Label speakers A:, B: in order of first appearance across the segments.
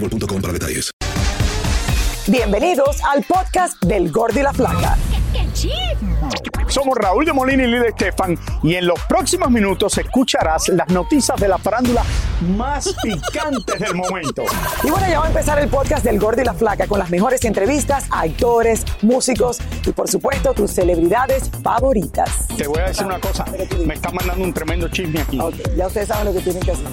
A: boostmobile.com para detalles.
B: Bienvenidos al podcast del Gordi y la Flaca.
C: Somos Raúl de Molina y Lidia Estefan y en los próximos minutos escucharás las noticias de la farándula más picantes del momento.
B: Y bueno, ya va a empezar el podcast del Gordi y la Flaca con las mejores entrevistas a actores, músicos y por supuesto tus celebridades favoritas.
C: Te voy a decir una cosa, me está mandando un tremendo chisme aquí.
B: Ok, ya ustedes saben lo que tienen que hacer.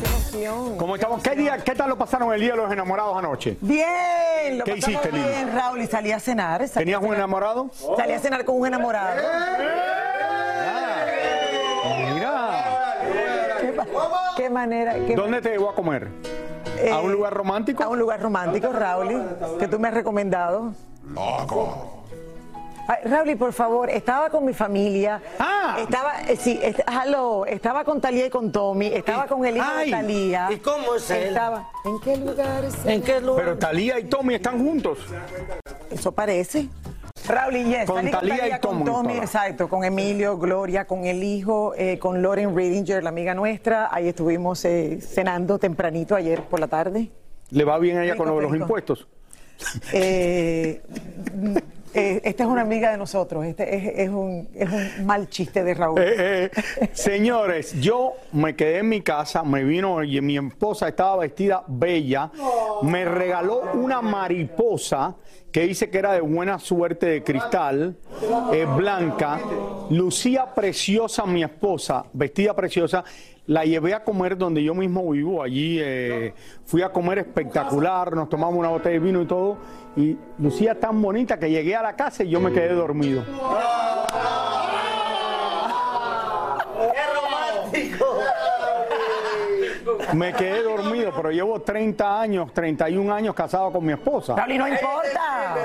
C: ¿Cómo estamos? ¿Qué, día, ¿Qué tal lo pasaron el día de los enamorados anoche?
B: Bien, lo
C: ¿Qué
B: pasamos
C: hiciste, Lili?
B: bien, Raúl, y salí a cenar. salí
C: ¿Tenías
B: a
C: un enamorado?
B: Salí a cenar con un enamorado.
C: Mira,
B: ¿Qué, ma- qué manera? qué-
C: ¿dónde te llevó a comer?
B: eh,
C: ¿A un lugar romántico?
B: A un lugar romántico, Raúl, que tú me has recomendado. Ay, Raúl, por favor, estaba con mi familia.
C: Ah.
B: Estaba, eh, sí, est- hello, estaba con Talía y con Tommy, estaba con el hijo
D: Ay,
B: de Talía.
D: ¿y cómo es él?
B: Estaba, ¿En qué lugar es
D: ¿En qué lugar?
C: Pero Talía y Tommy están juntos.
B: Eso parece. Raúl y yes,
C: Con
B: salí
C: Thalía y
B: con
C: Tommy,
B: exacto, con Emilio, Gloria, con el hijo, eh, con Lauren Ridinger, la amiga nuestra. Ahí estuvimos eh, cenando tempranito ayer por la tarde.
C: ¿Le va bien a ella
B: Rico,
C: con lo de los impuestos?
B: Eh, eh, esta es una amiga de nosotros, este es, es un, es un mal chiste de Raúl.
C: Eh, eh, señores, yo me quedé en mi casa, me vino y mi esposa estaba vestida bella, me regaló una mariposa que dice que era de buena suerte de cristal, eh, blanca, lucía preciosa mi esposa, vestida preciosa. La llevé a comer donde yo mismo vivo, allí eh, fui a comer espectacular, nos tomamos una botella de vino y todo, y lucía tan bonita que llegué a la casa y yo me quedé dormido. Me quedé dormido, pero llevo 30 años, 31 años casado con mi esposa.
B: Y no importa.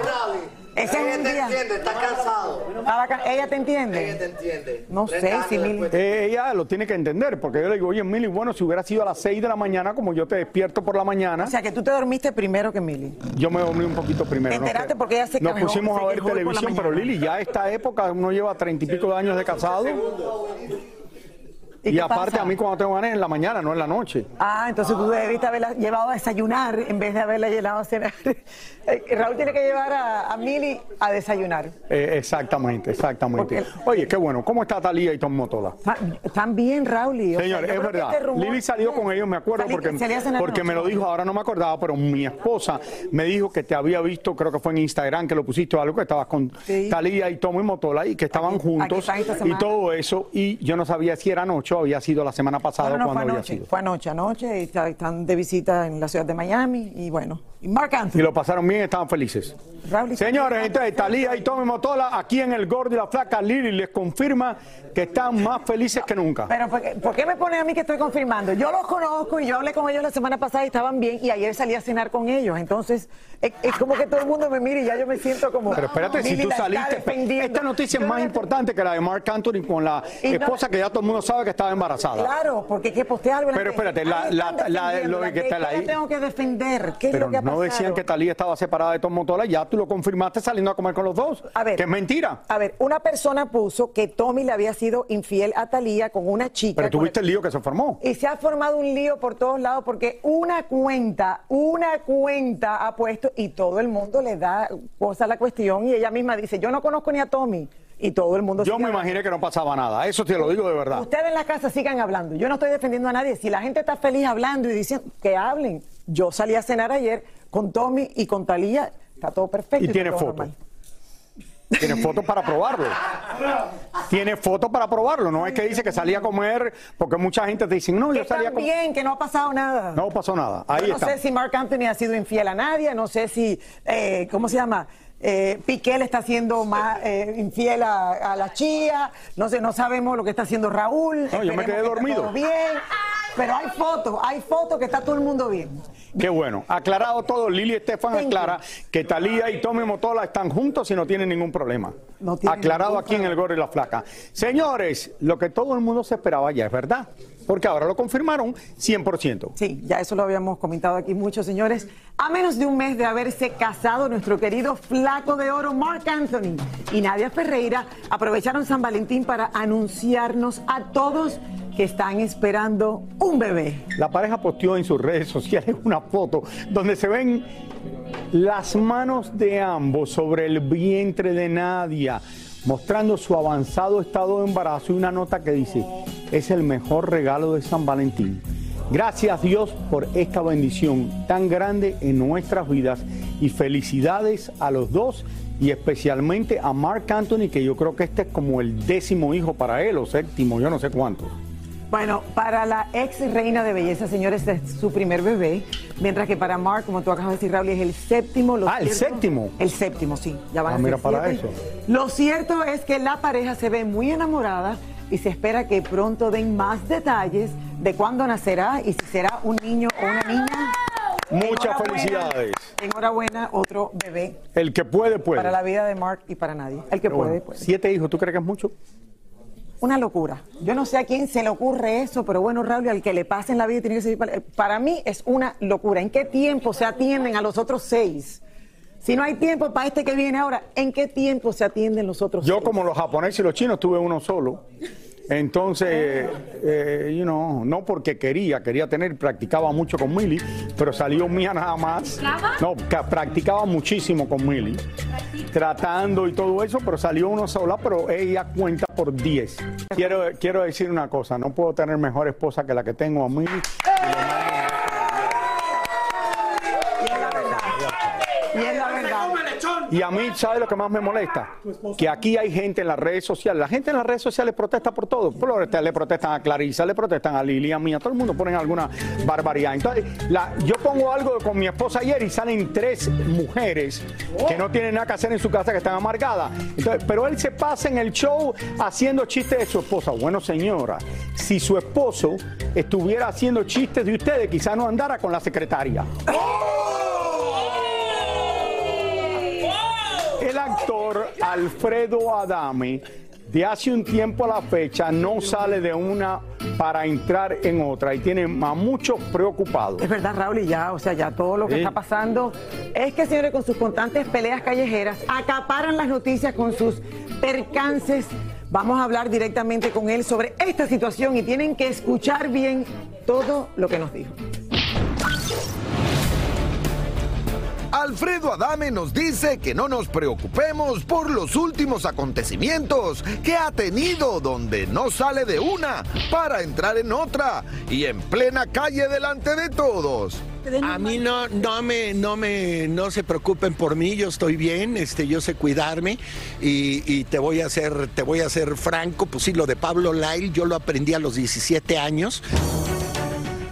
B: Ese es un día.
E: está cansado.
B: Estaba ca- ¿Ella te entiende?
E: entiende.
B: No sé si Mili.
C: Eh, ella lo tiene que entender, porque yo le digo, oye, Mili, bueno, si hubiera sido a las 6 de la mañana, como yo te despierto por la mañana,
B: O sea, que tú te dormiste primero que Mili.
C: yo me dormí un poquito primero.
B: ¿Te porque ella se
C: Nos pusimos
B: se
C: a ver televisión, pero? Lili, ya a esta época uno lleva treinta y pico de años de casado. Y, aparte,
B: pasa?
C: a mí cuando tengo ganas es en la mañana, no en la noche.
B: Ah, entonces tú debiste haberla llevado a desayunar en vez de haberla llevado a cenar. Eh, Raúl tiene que llevar a, a Mili a desayunar.
C: Eh, exactamente, exactamente. Oye, qué bueno. ¿Cómo está Talía y Tom Motola?
B: Están- Están bien, Raúl. y, o sea,
C: Señor,
B: yo
C: es verdad.
B: este rumor-
C: Lili salió con ellos, me acuerdo,
B: Salí-
C: porque, porque me lo dijo, ahora no me acordaba, pero mi esposa me dijo que te había visto, creo que fue en Instagram, que lo pusiste o algo, que estabas con
B: Sí.
C: Talía y Tommy Motola y que estaban
B: Aquí-
C: juntos
B: aquí
C: y todo eso. Y yo no sabía si era anoche o había sido la semana pasada
B: No, no, no,
C: cuando
B: fue
C: había
B: anoche,
C: sido.
B: fue anoche, anoche, y están de visita en la ciudad de Miami, y bueno, y Mark
C: Y
B: Anthony.
C: lo pasaron bien, estaban felices.
B: Raúl, y-
C: Señores, entonces Talía y Tommy Motola, aquí en el Gordo y la Flaca, Lili les confirma que están más felices que nunca.
B: Pero ¿por qué, por qué me pone a mí que estoy confirmando? Yo los conozco y yo hablé con ellos la semana pasada y estaban bien y ayer salí a cenar con ellos. Entonces, es, es como que todo el mundo me mira y ya yo me siento como...
C: Pero espérate, si tú saliste, esta noticia es más importante que la de Mark Anthony con la
B: Y no-
C: esposa que ya todo el mundo sabe que estaba embarazada.
B: Claro, porque hay que postear algo.
C: Pero espérate, la- la- la- lo que está
B: ¿qué
C: ahí-
B: tengo que defender? ¿Qué es lo que ha
C: no decían que Talía estaba separada de Tom Motola, ya tú lo confirmaste saliendo a comer con los dos.
B: A ver.
C: Que es mentira.
B: A ver, una persona puso que Tommy le había sido infiel a Talía con una chica.
C: Pero tuviste el lío que se formó.
B: Y se ha formado un lío por todos lados porque una cuenta, una cuenta ha puesto y todo el mundo le da cosa a la cuestión y ella misma dice, yo no conozco ni a Tommy. Y todo el mundo
C: Yo me
B: hablando.
C: imaginé que no pasaba nada. Eso te lo digo de verdad.
B: Ustedes en la casa sigan hablando. Yo no estoy defendiendo a nadie. Si la gente está feliz hablando y diciendo que hablen. Yo salí a cenar ayer con Tommy y con Talía. Está todo perfecto.
C: Y tiene
B: todo
C: foto.
B: normal.
C: Tiene fotos para probarlo. Tiene fotos para probarlo. No es que dice que salía a comer, porque mucha gente te dice, no, yo salía a comer.
B: bien, que no ha pasado nada.
C: No pasó nada. Ahí
B: no
C: está.
B: sé si Mark Anthony ha sido infiel a nadie, no sé si, eh, ¿cómo se llama? Eh, Piqué le está siendo más eh, infiel a, a la chía, no sé, no sabemos lo que está haciendo Raúl.
C: No, yo me quedé dormido.
B: todo bien, pero hay fotos, hay fotos que está todo el mundo bien.
C: Qué bueno. Aclarado todo, Lili Estefan
B: Thank
C: aclara que Talía y Tommy Motola están juntos y no tienen ningún problema.
B: No tienen
C: Aclarado
B: ningún
C: aquí en el Gorro y la Flaca. Señores, lo que todo el mundo se esperaba ya es verdad. Porque ahora lo confirmaron 100%.
B: Sí, ya eso lo habíamos comentado aquí muchos señores. A menos de un mes de haberse casado, nuestro querido flaco de oro Mark Anthony y Nadia Ferreira aprovecharon San Valentín para anunciarnos a todos que están esperando un bebé.
C: La pareja posteó en sus redes sociales una foto donde se ven las manos de ambos sobre el vientre de Nadia, mostrando su avanzado estado de embarazo y una nota que dice, es el mejor regalo de San Valentín. Gracias Dios por esta bendición tan grande en nuestras vidas y felicidades a los dos y especialmente a Mark Anthony, que yo creo que este es como el décimo hijo para él o séptimo, yo no sé cuánto.
B: Bueno, para la ex reina de belleza, señores, es su primer bebé, mientras que para Mark, como tú acabas de decir, Raúl, es el séptimo. Lo
C: Ah, ¿el séptimo?
B: El séptimo, sí. Ya van
C: Ah,
B: a
C: mira, para
B: siete.
C: eso.
B: Lo cierto es que la pareja se ve muy enamorada y se espera que pronto den más detalles de cuándo nacerá y si será un niño o una niña.
C: Muchas felicidades.
B: Enhorabuena, otro bebé
C: El que puede, puede.
B: para la vida de Mark y para nadie. El que
C: Pero
B: puede,
C: bueno,
B: puede.
C: Siete hijos, ¿tú crees que es mucho?
B: Una locura. Yo no sé a quién se le ocurre eso, pero bueno, Raúl, al que le pase en la vida tiene que ser para, mí es una locura. ¿En qué tiempo se atienden a los otros seis? Si no hay tiempo para este que viene ahora, ¿en qué tiempo se atienden los otros
C: Yo,
B: seis?
C: como los japoneses y los chinos, tuve uno solo. Entonces, eh, you know, no porque quería, quería tener, practicaba mucho con Milly, pero salió mía nada más. No, ca- practicaba muchísimo con Milly, tratando y todo eso, pero salió uno sola, pero ella cuenta por 10. Quiero, quiero decir una cosa, no puedo tener mejor esposa que la que tengo a Milly.
B: Y es la verdad. Y es la verdad.
C: Y a mí, ¿sabe lo que más me molesta? Que aquí hay gente en las redes sociales. La gente en las redes sociales protesta por todo. Le protestan a Clarisa, le protestan a Lili, a mí, a todo el mundo ponen alguna barbaridad. Entonces, yo pongo algo con mi esposa ayer y salen tres mujeres que no tienen nada que hacer en su casa, que están amargadas. Pero él se pasa en el show haciendo chistes de su esposa. Bueno, señora, si su esposo estuviera haciendo chistes de ustedes, quizás no andara con la secretaria. El actor Alfredo Adame de hace un tiempo a la fecha no sale de una para entrar en otra y tiene a muchos preocupados.
B: Es verdad, Raúl, y ya, o sea, ya todo lo que
C: Sí.
B: está pasando es que, señores, con sus constantes peleas callejeras, acaparan las noticias con sus percances. Vamos a hablar directamente con él sobre esta situación y tienen que escuchar bien todo lo que nos dijo.
E: Alfredo Adame nos dice que no nos preocupemos por los últimos acontecimientos que ha tenido donde no sale de una para entrar en otra y en plena calle delante de todos.
F: A mí no, no me, no me, no se preocupen por mí, yo estoy bien, este, yo sé cuidarme y, te voy a hacer, te voy a ser franco, pues sí, lo de Pablo Lyle, yo lo aprendí a los 17 años.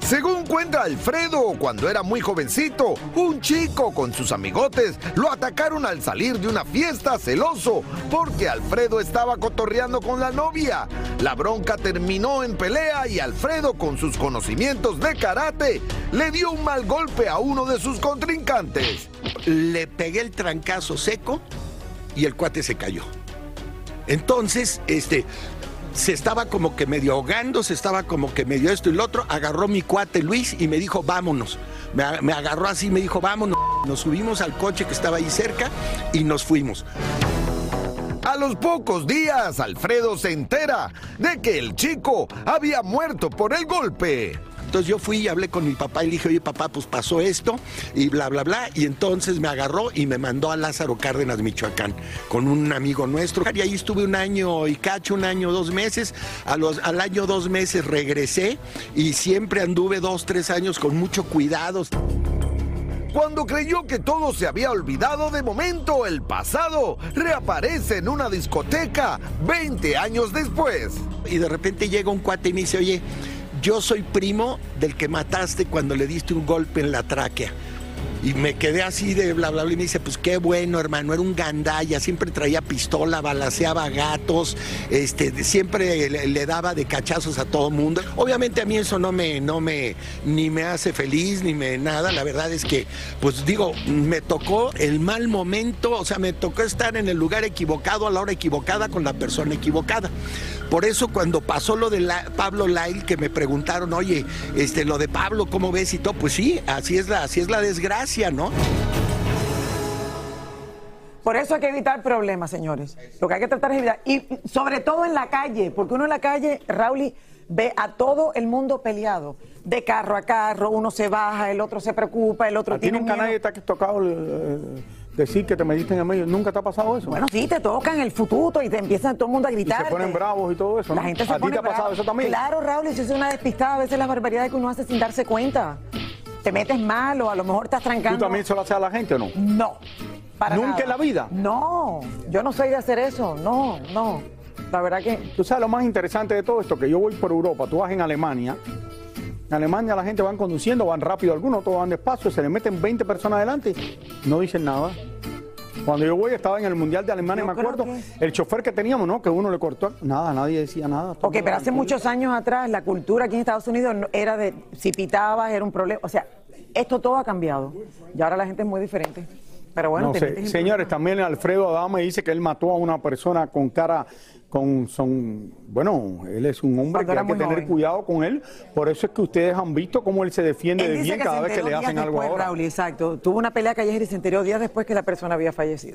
E: Según cuenta Alfredo, cuando era muy jovencito, un chico con sus amigotes lo atacaron al salir de una fiesta celoso porque Alfredo estaba cotorreando con la novia. La bronca terminó en pelea y Alfredo, con sus conocimientos de karate, le dio un mal golpe a uno de sus contrincantes.
F: Le pegué el trancazo seco y el cuate se cayó. Entonces, este, se estaba como que medio ahogando, se estaba como que medio esto y lo otro, agarró mi cuate Luis y me dijo, vámonos. Me, me agarró así me dijo, vámonos. Nos subimos al coche que estaba ahí cerca y nos fuimos.
E: A los pocos días, Alfredo se entera de que el chico había muerto por el golpe.
F: Entonces yo fui y hablé con mi papá y le dije, oye papá, pues pasó esto y bla, bla, bla. Y entonces me agarró y me mandó a Lázaro Cárdenas, Michoacán, con un amigo nuestro. Y ahí estuve un año y cacho, un año, dos meses. A los, al año, dos meses regresé y siempre anduve dos, tres años con mucho cuidado.
E: Cuando creyó que todo se había olvidado, de momento el pasado reaparece en una discoteca 20 años después.
F: Y de repente llega un cuate y me dice, oye, yo soy primo del que mataste cuando le diste un golpe en la tráquea. Y me quedé así de bla, bla, bla. Y me dice, pues qué bueno, hermano, era un gandalla, siempre traía pistola, balaseaba gatos, este, siempre le, daba de cachazos a todo mundo. Obviamente a mí eso no me, no me, ni me hace feliz, ni me nada. La verdad es que, pues digo, me tocó el mal momento, o sea, me tocó estar en el lugar equivocado, a la hora equivocada, con la persona equivocada. Por eso cuando pasó lo de Pablo Lyle, que me preguntaron, oye, este, lo de Pablo, ¿cómo ves y todo? Pues sí, así es la, así es la desgracia, ¿no?
B: Por eso hay que evitar problemas, señores. Lo que hay que tratar es evitar. Y sobre todo en la calle, porque uno en la calle, Raúl, ve a todo el mundo peleado. De carro a carro, uno se baja, el otro se preocupa, el otro
C: ¿A ti
B: tiene
C: nunca
B: miedo.
C: nadie te ha tocado eh, decir que te metiste en el medio? ¿Nunca te ha pasado eso?
B: Bueno, sí, te tocan el fututo y te empiezan todo el mundo a gritar.
C: se ponen bravos y todo eso, ¿no?
B: La gente se
C: ¿A ti te ha pasado eso también?
B: Claro, Raúl, y eso es una despistada. A veces las barbaridades que uno hace sin darse cuenta. Te metes mal o a lo mejor estás trancando.
C: ¿Tú también se lo haces a la gente o no?
B: No. Para
C: ¿Nunca
B: nada.
C: en la vida?
B: No, yo no soy de hacer eso. No, no. La verdad que.
C: Tú sabes lo más interesante de todo esto, que yo voy por Europa, tú vas en Alemania, en Alemania la gente van conduciendo, van rápido algunos, todos van despacio, se le meten 20 personas adelante, no dicen nada. Cuando yo voy, estaba en el Mundial de Alemania,
B: Yo
C: me acuerdo,
B: que-
C: el chofer que teníamos, ¿no? Que uno le cortó, nada, nadie decía nada.
B: Ok, pero hace muchos años atrás la cultura aquí en Estados Unidos era de si pitabas era un problema. O sea, esto todo ha cambiado. Y ahora la gente es muy diferente. Pero bueno,
C: No Señores, también Alfredo Adame dice que él mató a una persona con cara, con son, bueno, él es un hombre
B: Cuando
C: que hay que tener
B: joven.
C: cuidado con él. Por eso es que ustedes han visto cómo él se defiende
B: Él
C: de bien cada vez que le hacen algo ahora.
B: Raúl, exacto. Tuvo una pelea callejera y se enteró días después que la persona había fallecido.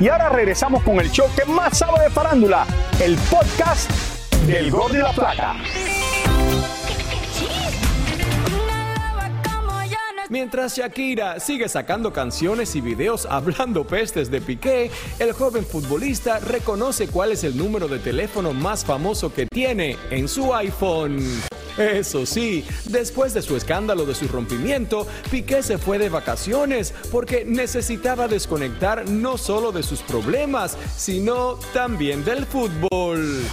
C: Y ahora regresamos con el show que más sabe de farándula, el podcast del Gol de la Plata.
G: Mientras Shakira sigue sacando canciones y videos hablando pestes de Piqué, el joven futbolista reconoce cuál es el número de teléfono más famoso que tiene en su iPhone. Eso sí, después de su escándalo de su rompimiento, Piqué se fue de vacaciones porque necesitaba desconectar no solo de sus problemas, sino también del fútbol.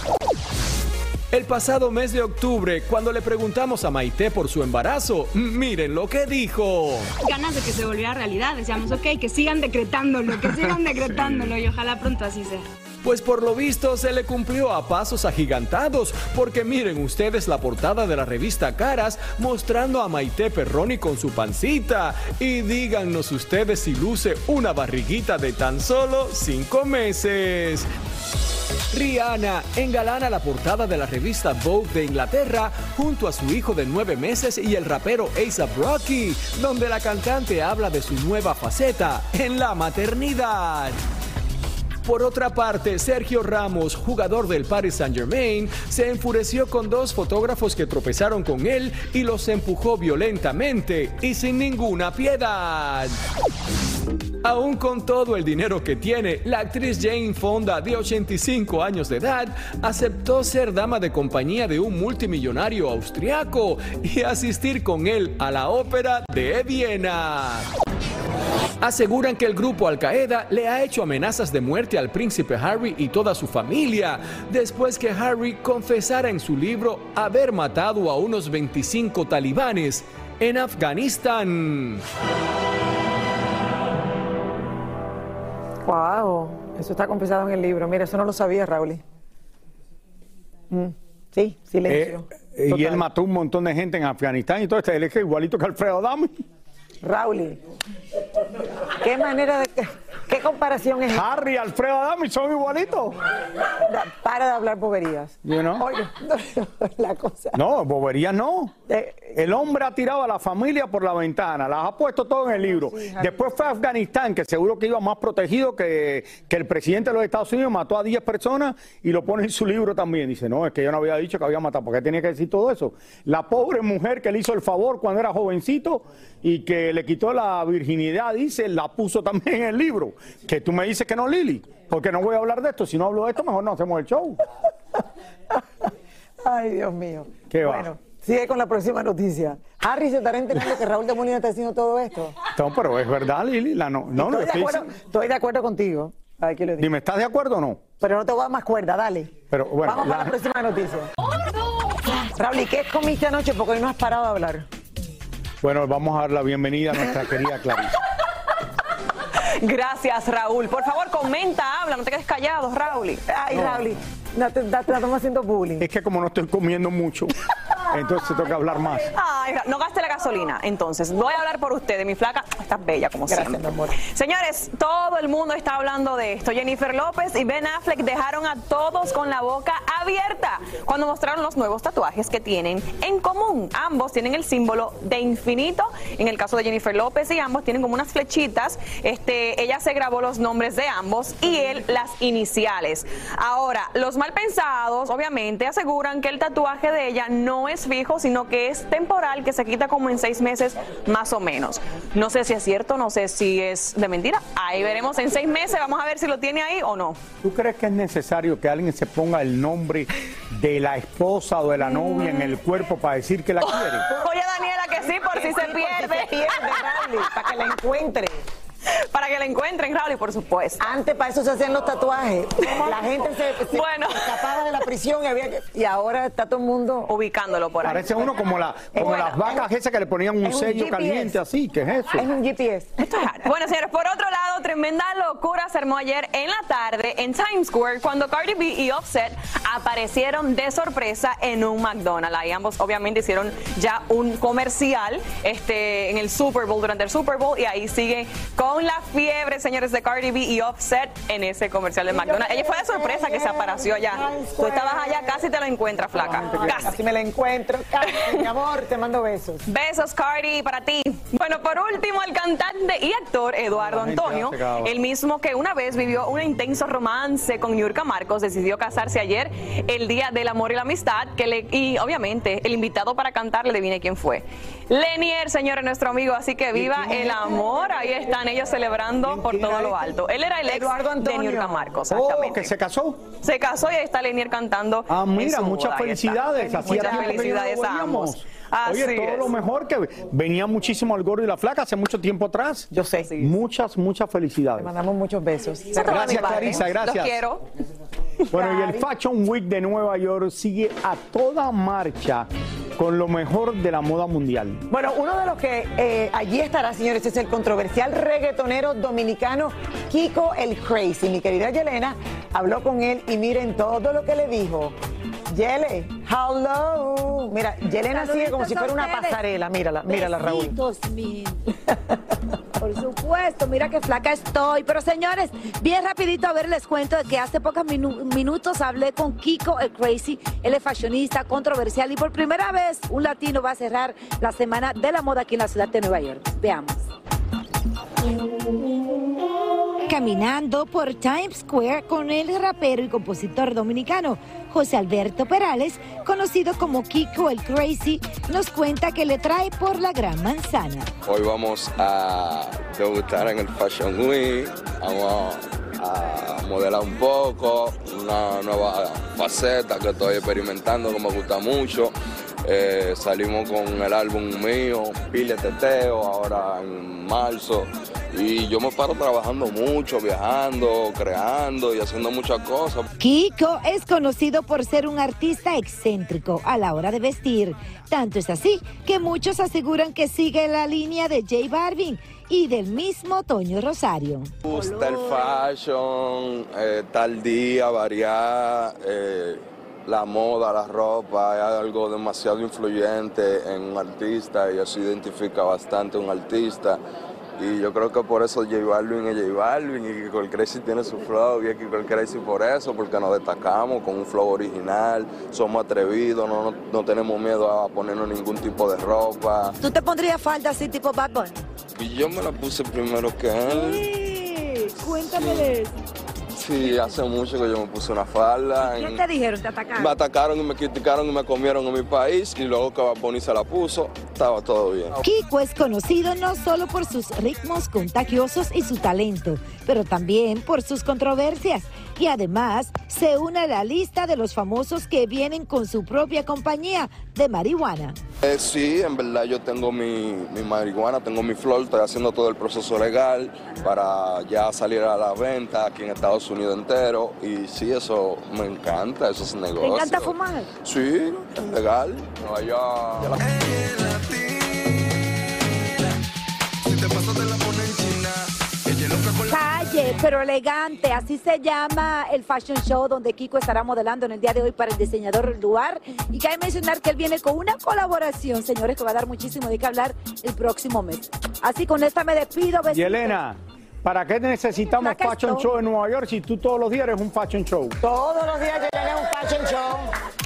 G: El pasado mes de octubre, cuando le preguntamos a Maite por su embarazo, miren lo que dijo.
H: ganas de que se volviera realidad. Decíamos, ok, que sigan decretándolo, que sigan decretándolo y ojalá pronto así sea.
G: Pues por lo visto se le cumplió a pasos agigantados, porque miren ustedes la portada de la revista Caras mostrando a Maite Perroni con su pancita. Y díganos ustedes si luce una barriguita de tan solo cinco meses. Rihanna engalana la portada de la revista Vogue de Inglaterra junto a su hijo de nueve meses y el rapero A$AP Rocky, donde la cantante habla de su nueva faceta en la maternidad. Por otra parte, Sergio Ramos, jugador del Paris Saint-Germain, se enfureció con dos fotógrafos que tropezaron con él y los empujó violentamente y sin ninguna piedad. Aún con todo el dinero que tiene, la actriz Jane Fonda, de 85 años de edad, aceptó ser dama de compañía de un multimillonario austriaco y asistir con él a la ópera de Viena. Aseguran que el grupo Al Qaeda le ha hecho amenazas de muerte al príncipe Harry y toda su familia, después que Harry confesara en su libro haber matado a unos 25 talibanes en Afganistán.
B: Wow, eso está confesado en el libro. Mira, eso no lo sabía, Raúl. Mm, Sí, silencio.
C: Eh, y él mató un montón de gente en Afganistán y todo este, él es igualito que Alfredo Adame.
B: Raúl, ¿qué manera de... ¿Qué comparación es esta?
C: Harry y Alfredo Adame son igualitos.
B: Para de hablar boberías.
C: You know?
B: Oye, la cosa...
C: No, bobería no.
B: Eh,
C: El hombre ha tirado a la familia por la ventana, las ha puesto todo en el libro. Después fue a Afganistán, que seguro que iba más protegido que, que el presidente de los Estados Unidos, mató a 10 personas y lo pone en su libro también. Dice, no, es que yo no había dicho que había matado, ¿por qué tenía que decir todo eso? La pobre mujer que le hizo el favor cuando era jovencito y que le quitó la virginidad, dice, la puso también en el libro. Que tú me dices que no, Lili, porque no voy a hablar de esto. Si no hablo de esto, mejor no hacemos el show.
B: Ay, Dios mío.
C: ¿Qué va?
B: Bueno, sigue con la próxima noticia. Harry se estará enterando que Raúl de Molina está haciendo todo esto.
C: No, pero es verdad, Lili. La no, no, no,
B: estoy, de acuerdo, estoy de acuerdo contigo. A ver, ¿qué le digo?
C: Dime, ¿estás de acuerdo o no?
B: Pero no te voy a dar más cuerda, dale.
C: Pero bueno,
B: Vamos
C: la-
B: para la próxima noticia. Raúl, ¿y qué comiste anoche? Porque hoy no has parado de hablar.
C: Bueno, vamos a dar la bienvenida a nuestra querida Clarisa.
H: Gracias, Raúl. Por favor, comenta, habla, no te quedes callado, Raúl.
B: Ay, Raúl, no te, te estamos haciendo bullying.
C: Es que como no estoy comiendo mucho, entonces tengo que hablar más.
H: Ay, no gaste la gasolina. Entonces, voy a hablar por ustedes, mi flaca. Estás bella, como
B: Gracias,
H: siempre.
B: mi amor.
H: Señores, todo el mundo está hablando de esto. Jennifer López y Ben Affleck dejaron a todos con la boca abierta cuando mostraron los nuevos tatuajes que tienen en común. Ambos tienen el símbolo de infinito. En el caso de Jennifer López y ambos tienen como unas flechitas. Este, ella se grabó los nombres de ambos y él las iniciales. Ahora, los mal pensados, obviamente, aseguran que el tatuaje de ella no es fijo, sino que es temporal, que se quita como en seis meses más o menos. No sé si es cierto, no sé si es de mentira. Ahí veremos en seis meses, vamos a ver si lo tiene ahí o no.
C: ¿Tú crees que es necesario que alguien se ponga el nombre de la esposa o de la novia en el cuerpo para decir que la quiere?
H: Oye, Daniela, que sí, por si se pierde.
B: Se pierde, Raúl, para que la encuentre.
H: Para que la encuentren, Raúl, por supuesto.
B: Antes para eso se hacían los tatuajes. La gente se, se
H: Bueno.
B: escapaba de la prisión y, había que- y ahora está todo el mundo
H: ubicándolo por ahí.
C: Parece uno como, la, como
B: Bueno,
C: las vacas esas que le ponían un
B: es un
C: sello
B: GPS.
C: caliente así. ¿Qué es eso?
B: Es un GPS.
H: Bueno, señores, por otro lado, tremenda locura se armó ayer en la tarde en Times Square cuando Cardi B y Offset aparecieron de sorpresa en un McDonald's. Ahí ambos obviamente hicieron ya un comercial este, en el Super Bowl, durante el Super Bowl, y ahí sigue con la fiebre, señores, de Cardi B y Offset en ese comercial de McDonald's. Ella fue de sorpresa que se apareció allá. Tú estabas allá, casi te lo encuentras, flaca. Casi.
B: Así me la encuentro. Casi, mi amor, te mando besos.
H: Besos, Cardi, para ti. Bueno, por último, el cantante y actor Eduardo
C: La
H: Antonio, el mismo que una vez vivió un intenso romance con Niurka Marcos, decidió casarse ayer, el Día del Amor y la Amistad, que le, y obviamente el invitado para cantar, le adivine quién fue. Lenier, señores, nuestro amigo, así que viva el amor. Ahí están ellos celebrando por todo lo alto. Él era el ex
B: Eduardo
H: de. Niurka Marcos,
C: Oh,
H: exactamente.
C: que se casó.
H: Se casó y ahí está Lenier cantando.
C: Ah, mira, muchas
H: boda.
C: Felicidades. Hacía
H: Muchas felicidades a ambos. Así
C: Oye, todo
H: es.
C: lo mejor que venía muchísimo el gordo y la flaca hace mucho tiempo atrás.
B: Yo sé.
C: Muchas, muchas felicidades.
B: Te mandamos muchos besos.
C: Gracias. Clarisa, gracias.
H: Los quiero.
C: Bueno, y el Fashion Week de Nueva York sigue a toda marcha con lo mejor de la moda mundial.
B: Bueno, uno de los que eh, allí estará, señores, es el controversial reggaetonero dominicano Kiko el Crazy. Mi querida Yelena habló con él y miren todo lo que le dijo. Yele, hello. Mira, Yelena sigue como si fuera una pasarela. Mírala, mírala, Raúl.
I: Por supuesto, mira qué flaca estoy. Pero señores, bien rapidito, a ver, les cuento de que hace pocos minu- minutos hablé con Kiko el Crazy. Él es fashionista, controversial y por primera vez un latino va a cerrar la semana de la moda aquí en la ciudad de Nueva York. Veamos. Caminando por Times Square con el rapero y compositor dominicano José Alberto Perales, conocido como Kiko el Crazy, nos cuenta que le trae por la gran manzana.
J: Hoy vamos a debutar en el Fashion Week, vamos a modelar un poco, una nueva faceta que estoy experimentando que me gusta mucho. Eh, salimos con el álbum mío, Pile Teteo, ahora en marzo. Y yo me paro trabajando mucho, viajando, creando y haciendo muchas cosas.
I: Kiko es conocido por ser un artista excéntrico a la hora de vestir. Tanto es así que muchos aseguran que sigue la línea de J Balvin y del mismo Toño Rosario.
J: Me gusta el fashion, eh, tal día, variar, eh, la moda, la ropa, es algo demasiado influyente en un artista y eso identifica bastante a un artista. Y yo creo que por eso J Balvin es J Balvin y Kiko el Crazy tiene su flow y es Kiko el Crazy por eso, porque nos destacamos con un flow original, somos atrevidos, no, no, no tenemos miedo a ponernos ningún tipo de ropa.
I: ¿Tú te pondrías falda así tipo Bad Bunny?
J: Y yo me la puse primero que él.
I: Sí, cuéntame de eso.
J: Sí, hace mucho que yo me puse una falda.
I: ¿Qué
J: en-
I: te dijeron? ¿Te atacaron?
J: Me atacaron y me criticaron y me comieron en mi país y luego que Bad Bunny se la puso, estaba todo bien.
I: Kiko es conocido no solo por sus ritmos contagiosos y su talento, pero también por sus controversias. Y además se une a la lista de los famosos que vienen con su propia compañía de marihuana.
J: Eh, sí, en verdad yo tengo mi, mi marihuana, tengo mi flor, estoy haciendo todo el proceso legal para ya salir a la venta aquí en Estados Unidos entero y sí, eso me encanta, eso es negocio.
I: ¿Te encanta fumar?
J: Sí, es legal. Nueva
I: Calle, pero elegante, así se llama el fashion show donde Kiko estará modelando en el día de hoy para el diseñador Luar. Y cabe mencionar que él viene con una colaboración, señores, que va a dar muchísimo de qué hablar el próximo mes. Así con esta me despido.
C: Y. Elena, ¿para qué necesitamos fashion
I: estoy.
C: show en Nueva York si tú todos los días eres un fashion show?
B: Todos los días Yelena es un fashion show.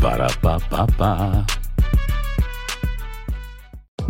K: Para, pa, pa, pa.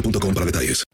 A: boostmobile.com para detalles.